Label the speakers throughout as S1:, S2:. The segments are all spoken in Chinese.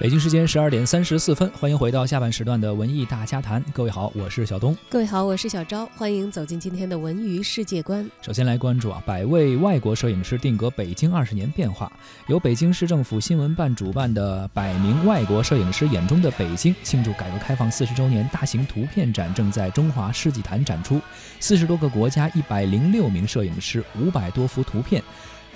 S1: 北京时间十二点三十四分，欢迎回到下半时段的文艺大家谈。各位好，我是小东。
S2: 各位好，我是小昭。欢迎走进今天的文娱世界观。
S1: 首先来关注啊，百位外国摄影师定格北京二十年变化。由北京市政府新闻办主办的百名外国摄影师眼中的北京庆祝改革开放四十周年大型图片展正在中华世纪坛展出，四十多个国家一百零六名摄影师，五百多幅图片。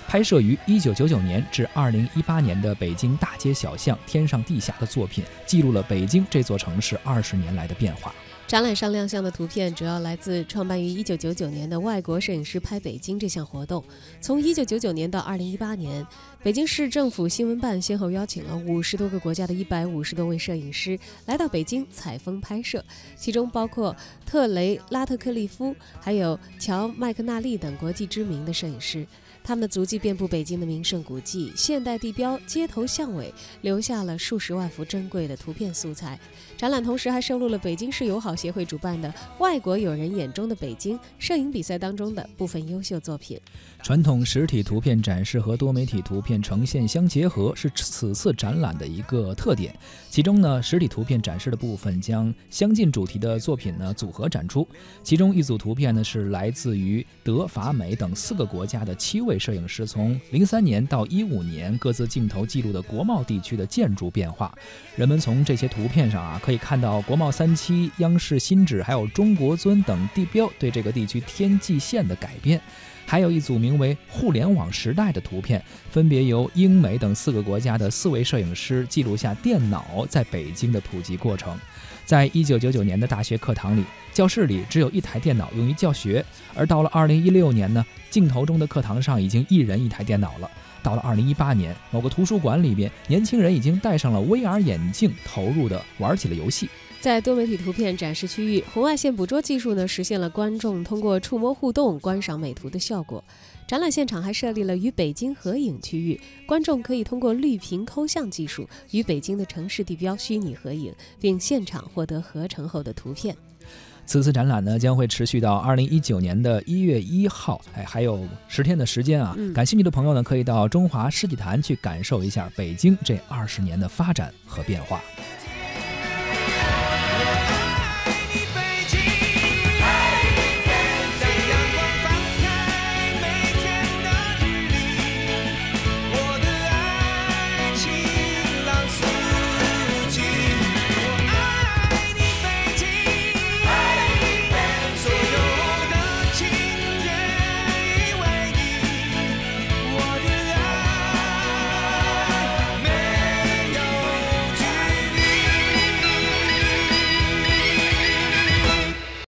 S1: 拍摄于一九九九年至二零一八年的北京大街小巷、天上地下的作品，记录了北京这座城市二十年来的变化。
S2: 展览上亮相的图片主要来自创办于一九九九年的外国摄影师拍北京这项活动。从一九九九年到二零一八年，北京市政府新闻办先后邀请了五十多个国家的一百五十多位摄影师来到北京采风拍摄，其中包括特雷拉特克利夫，还有乔麦克纳利等国际知名的摄影师。他们的足迹遍布北京的名胜古迹、现代地标、街头巷尾，留下了数十万幅珍贵的图片素材。展览同时还收录了北京市友好协会主办的“外国友人眼中的北京”摄影比赛当中的部分优秀作品。
S1: 传统实体图片展示和多媒体图片呈现相结合，是此次展览的一个特点。其中呢，实体图片展示的部分将相近主题的作品呢组合展出。其中一组图片呢是来自于德、法、美等四个国家的七位摄影师，从零三年到一五年各自镜头记录的国贸地区的建筑变化。人们从这些图片上啊可以看到国贸三期、央视是新址还有中国尊等地标对这个地区天际线的改变。还有一组名为“互联网时代”的图片，分别由英美等四个国家的四位摄影师记录下电脑在北京的普及过程。在一九九九年的大学课堂里，教室里只有一台电脑用于教学；而到了二零一六年呢，镜头中的课堂上已经一人一台电脑了。到了二零一八年，某个图书馆里边，年轻人已经戴上了 VR 眼镜，投入的玩起了游戏。
S2: 在多媒体图片展示区域，红外线捕捉技术呢，实现了观众通过触摸互动观赏美图的效果。展览现场还设立了与北京合影区域，观众可以通过绿屏抠像技术与北京的城市地标虚拟合影，并现场获得合成后的图片。
S1: 此次展览呢，将会持续到二零一九年的一月一号，哎，还有十天的时间啊！感兴趣的朋友呢，可以到中华世纪坛去感受一下北京这二十年的发展和变化。